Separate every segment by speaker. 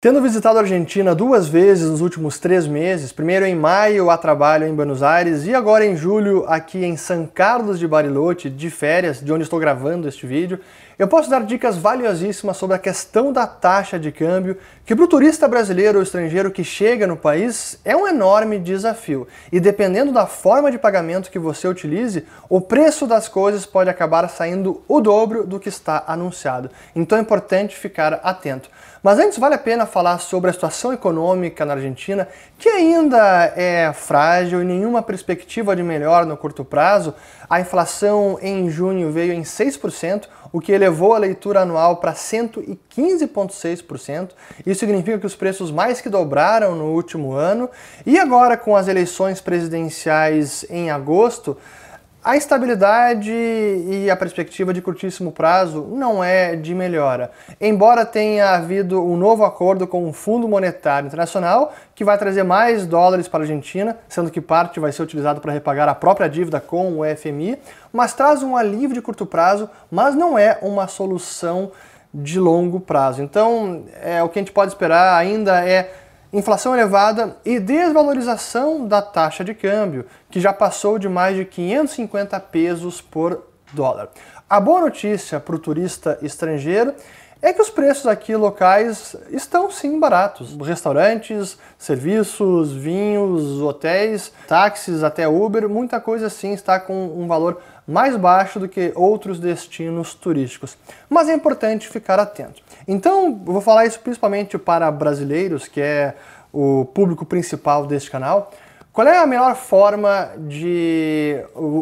Speaker 1: Tendo visitado a Argentina duas vezes nos últimos três meses, primeiro em maio a trabalho em Buenos Aires e agora em julho aqui em São Carlos de Bariloche, de férias, de onde estou gravando este vídeo, eu posso dar dicas valiosíssimas sobre a questão da taxa de câmbio, que para o turista brasileiro ou estrangeiro que chega no país é um enorme desafio. E dependendo da forma de pagamento que você utilize, o preço das coisas pode acabar saindo o dobro do que está anunciado. Então é importante ficar atento. Mas antes vale a pena falar sobre a situação econômica na Argentina, que ainda é frágil e nenhuma perspectiva de melhor no curto prazo. A inflação em junho veio em 6%, o que elevou a leitura anual para 115,6%. Isso significa que os preços mais que dobraram no último ano. E agora, com as eleições presidenciais em agosto, a instabilidade e a perspectiva de curtíssimo prazo não é de melhora. Embora tenha havido um novo acordo com o Fundo Monetário Internacional, que vai trazer mais dólares para a Argentina, sendo que parte vai ser utilizado para repagar a própria dívida com o FMI, mas traz um alívio de curto prazo, mas não é uma solução de longo prazo. Então, é, o que a gente pode esperar ainda é inflação elevada e desvalorização da taxa de câmbio, que já passou de mais de 550 pesos por dólar. A boa notícia para o turista estrangeiro é que os preços aqui locais estão sim baratos. Restaurantes, serviços, vinhos, hotéis, táxis, até Uber, muita coisa sim está com um valor mais baixo do que outros destinos turísticos. Mas é importante ficar atento. Então, vou falar isso principalmente para brasileiros, que é o público principal deste canal. Qual é a melhor forma de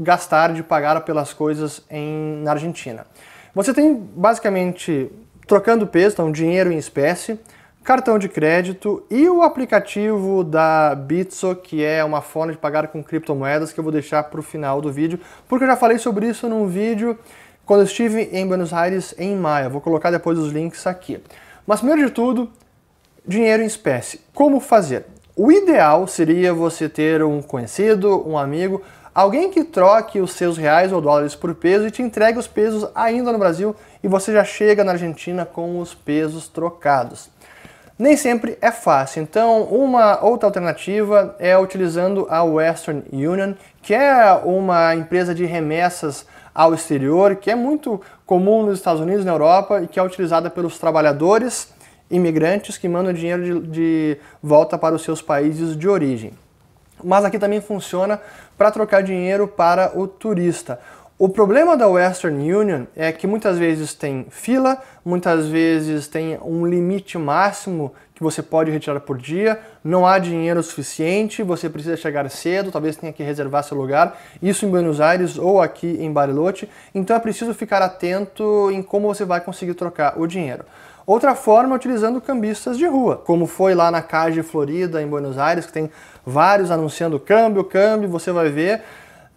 Speaker 1: gastar, de pagar pelas coisas em, na Argentina? Você tem basicamente trocando peso, então dinheiro em espécie, cartão de crédito e o aplicativo da Bitso, que é uma forma de pagar com criptomoedas que eu vou deixar para o final do vídeo, porque eu já falei sobre isso num vídeo quando eu estive em Buenos Aires em maio. Vou colocar depois os links aqui. Mas primeiro de tudo, dinheiro em espécie. Como fazer? O ideal seria você ter um conhecido, um amigo, alguém que troque os seus reais ou dólares por peso e te entregue os pesos ainda no Brasil e você já chega na Argentina com os pesos trocados. Nem sempre é fácil, então uma outra alternativa é utilizando a Western Union, que é uma empresa de remessas ao exterior, que é muito comum nos Estados Unidos e na Europa e que é utilizada pelos trabalhadores imigrantes que mandam dinheiro de, de volta para os seus países de origem. Mas aqui também funciona para trocar dinheiro para o turista. O problema da Western Union é que muitas vezes tem fila, muitas vezes tem um limite máximo que você pode retirar por dia, não há dinheiro suficiente, você precisa chegar cedo, talvez tenha que reservar seu lugar, isso em Buenos Aires ou aqui em Bariloche, então é preciso ficar atento em como você vai conseguir trocar o dinheiro. Outra forma é utilizando cambistas de rua, como foi lá na Cage Florida, em Buenos Aires, que tem vários anunciando câmbio, câmbio, você vai ver.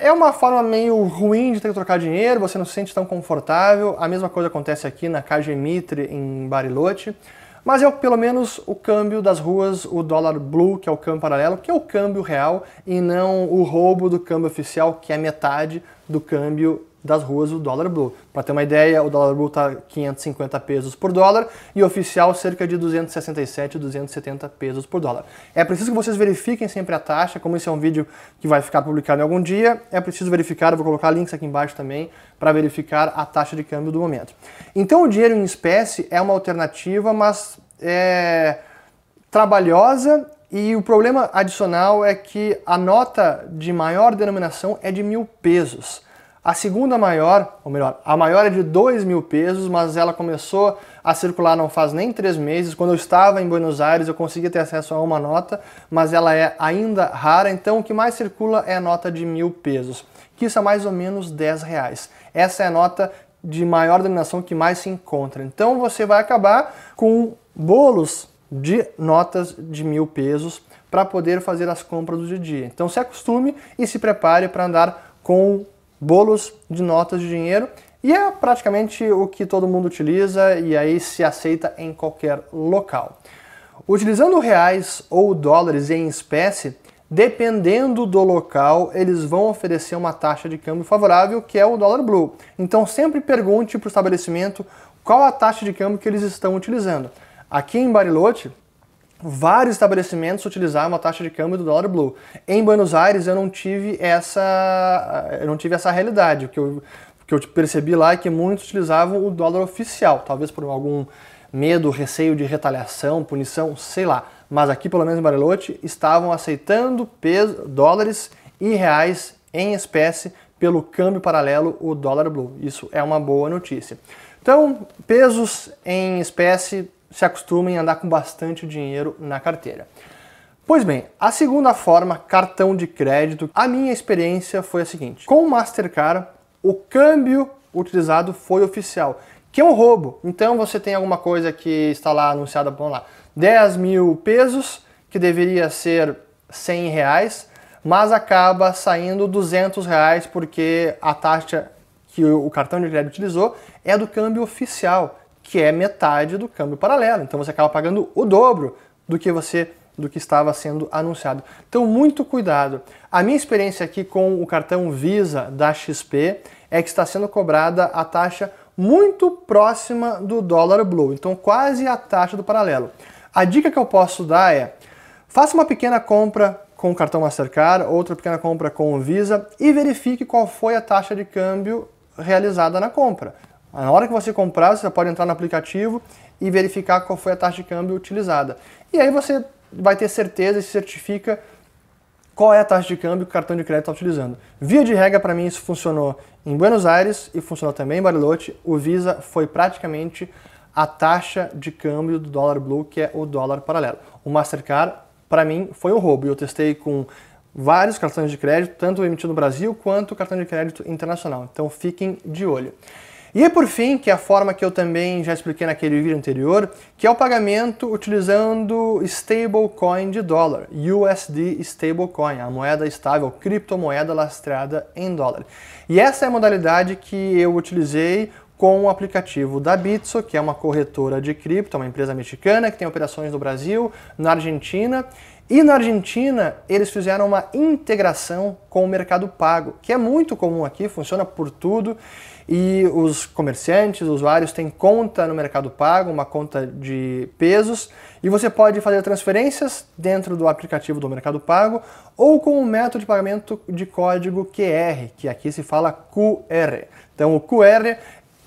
Speaker 1: É uma forma meio ruim de ter que trocar dinheiro, você não se sente tão confortável. A mesma coisa acontece aqui na Cage Mitre, em Bariloche. Mas é pelo menos o câmbio das ruas, o dólar blue, que é o câmbio paralelo, que é o câmbio real, e não o roubo do câmbio oficial, que é metade do câmbio das ruas o dólar blue. Para ter uma ideia, o dólar blue está 550 pesos por dólar e oficial cerca de 267, 270 pesos por dólar. É preciso que vocês verifiquem sempre a taxa, como esse é um vídeo que vai ficar publicado em algum dia, é preciso verificar, vou colocar links aqui embaixo também para verificar a taxa de câmbio do momento. Então o dinheiro em espécie é uma alternativa, mas é trabalhosa e o problema adicional é que a nota de maior denominação é de mil pesos. A segunda maior, ou melhor, a maior é de 2 mil pesos, mas ela começou a circular não faz nem três meses. Quando eu estava em Buenos Aires, eu consegui ter acesso a uma nota, mas ela é ainda rara, então o que mais circula é a nota de mil pesos, que isso é mais ou menos 10 reais. Essa é a nota de maior denominação que mais se encontra. Então você vai acabar com bolos de notas de mil pesos para poder fazer as compras do dia. Então se acostume e se prepare para andar com bolos de notas de dinheiro e é praticamente o que todo mundo utiliza e aí se aceita em qualquer local. Utilizando reais ou dólares em espécie, dependendo do local, eles vão oferecer uma taxa de câmbio favorável, que é o dólar blue. Então sempre pergunte para o estabelecimento qual a taxa de câmbio que eles estão utilizando. Aqui em Bariloche, vários estabelecimentos utilizavam a taxa de câmbio do dólar blue. Em Buenos Aires eu não tive essa, eu não tive essa realidade. O que eu, o que eu percebi lá é que muitos utilizavam o dólar oficial, talvez por algum medo, receio de retaliação, punição, sei lá. Mas aqui, pelo menos em Bariloche, estavam aceitando peso, dólares e reais em espécie pelo câmbio paralelo, o dólar blue. Isso é uma boa notícia. Então, pesos em espécie se acostumem a andar com bastante dinheiro na carteira. Pois bem, a segunda forma, cartão de crédito, a minha experiência foi a seguinte: com o Mastercard, o câmbio utilizado foi oficial, que é um roubo. Então você tem alguma coisa que está lá anunciada, vamos lá, 10 mil pesos, que deveria ser 100 reais, mas acaba saindo 200 reais porque a taxa que o cartão de crédito utilizou é do câmbio oficial que é metade do câmbio paralelo. Então você acaba pagando o dobro do que você do que estava sendo anunciado. Então muito cuidado. A minha experiência aqui com o cartão Visa da XP é que está sendo cobrada a taxa muito próxima do dólar blue, então quase a taxa do paralelo. A dica que eu posso dar é: faça uma pequena compra com o cartão Mastercard, outra pequena compra com o Visa e verifique qual foi a taxa de câmbio realizada na compra. Na hora que você comprar, você pode entrar no aplicativo e verificar qual foi a taxa de câmbio utilizada. E aí você vai ter certeza e certifica qual é a taxa de câmbio que o cartão de crédito está utilizando. Via de regra, para mim, isso funcionou em Buenos Aires e funcionou também em Bariloche. O Visa foi praticamente a taxa de câmbio do dólar blue, que é o dólar paralelo. O Mastercard, para mim, foi um roubo. Eu testei com vários cartões de crédito, tanto emitido no Brasil quanto cartão de crédito internacional. Então fiquem de olho. E por fim, que é a forma que eu também já expliquei naquele vídeo anterior, que é o pagamento utilizando stablecoin de dólar, USD stablecoin, a moeda estável, criptomoeda lastreada em dólar. E essa é a modalidade que eu utilizei com o aplicativo da Bitso, que é uma corretora de cripto, uma empresa mexicana que tem operações no Brasil, na Argentina. E na Argentina, eles fizeram uma integração com o Mercado Pago, que é muito comum aqui, funciona por tudo e os comerciantes, os usuários têm conta no Mercado Pago, uma conta de pesos, e você pode fazer transferências dentro do aplicativo do Mercado Pago ou com o método de pagamento de código QR, que aqui se fala QR. Então o QR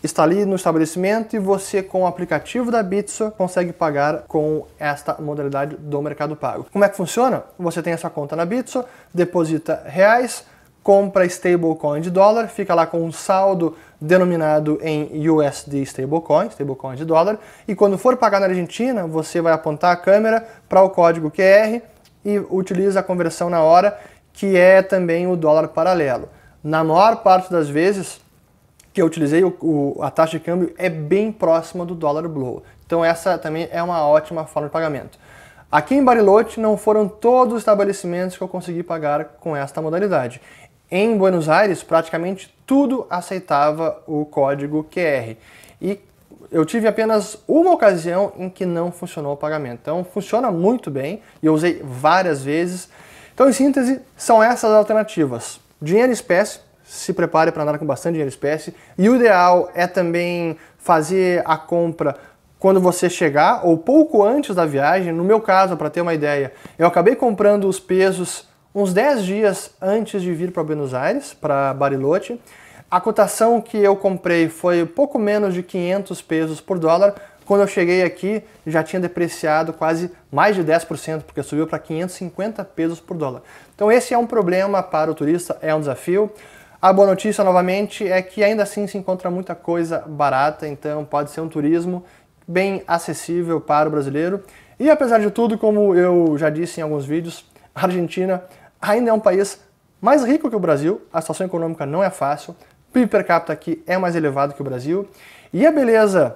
Speaker 1: está ali no estabelecimento e você com o aplicativo da Bitso consegue pagar com esta modalidade do Mercado Pago. Como é que funciona? Você tem a sua conta na Bitso, deposita reais, compra stablecoin de dólar, fica lá com um saldo denominado em USD stablecoin, stablecoin de dólar, e quando for pagar na Argentina, você vai apontar a câmera para o código QR e utiliza a conversão na hora, que é também o dólar paralelo. Na maior parte das vezes que eu utilizei, o, o, a taxa de câmbio é bem próxima do dólar blue. Então essa também é uma ótima forma de pagamento. Aqui em Bariloche não foram todos os estabelecimentos que eu consegui pagar com esta modalidade. Em Buenos Aires, praticamente tudo aceitava o código QR. E eu tive apenas uma ocasião em que não funcionou o pagamento. Então funciona muito bem e eu usei várias vezes. Então, em síntese, são essas alternativas. Dinheiro em espécie, se prepare para andar com bastante dinheiro espécie. E o ideal é também fazer a compra quando você chegar ou pouco antes da viagem. No meu caso, para ter uma ideia, eu acabei comprando os pesos uns 10 dias antes de vir para Buenos Aires, para Bariloche. A cotação que eu comprei foi pouco menos de 500 pesos por dólar. Quando eu cheguei aqui, já tinha depreciado quase mais de 10%, porque subiu para 550 pesos por dólar. Então esse é um problema para o turista, é um desafio. A boa notícia, novamente, é que ainda assim se encontra muita coisa barata, então pode ser um turismo bem acessível para o brasileiro. E apesar de tudo, como eu já disse em alguns vídeos, a Argentina ainda é um país mais rico que o Brasil, a situação econômica não é fácil, o PIB per capita aqui é mais elevado que o Brasil, e a beleza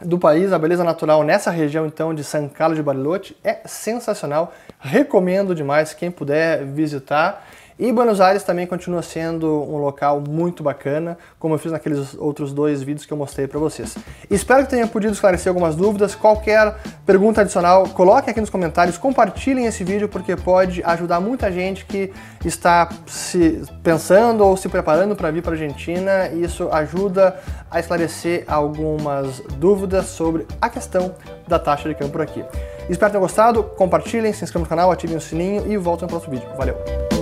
Speaker 1: do país, a beleza natural nessa região então de São Carlos de Bariloche é sensacional, recomendo demais quem puder visitar. E Buenos Aires também continua sendo um local muito bacana, como eu fiz naqueles outros dois vídeos que eu mostrei para vocês. Espero que tenha podido esclarecer algumas dúvidas. Qualquer pergunta adicional, coloque aqui nos comentários, compartilhem esse vídeo porque pode ajudar muita gente que está se pensando ou se preparando para vir para a Argentina. E isso ajuda a esclarecer algumas dúvidas sobre a questão da taxa de câmbio por aqui. Espero que tenham gostado, compartilhem, se inscrevam no canal, ativem o sininho e voltem no próximo vídeo. Valeu!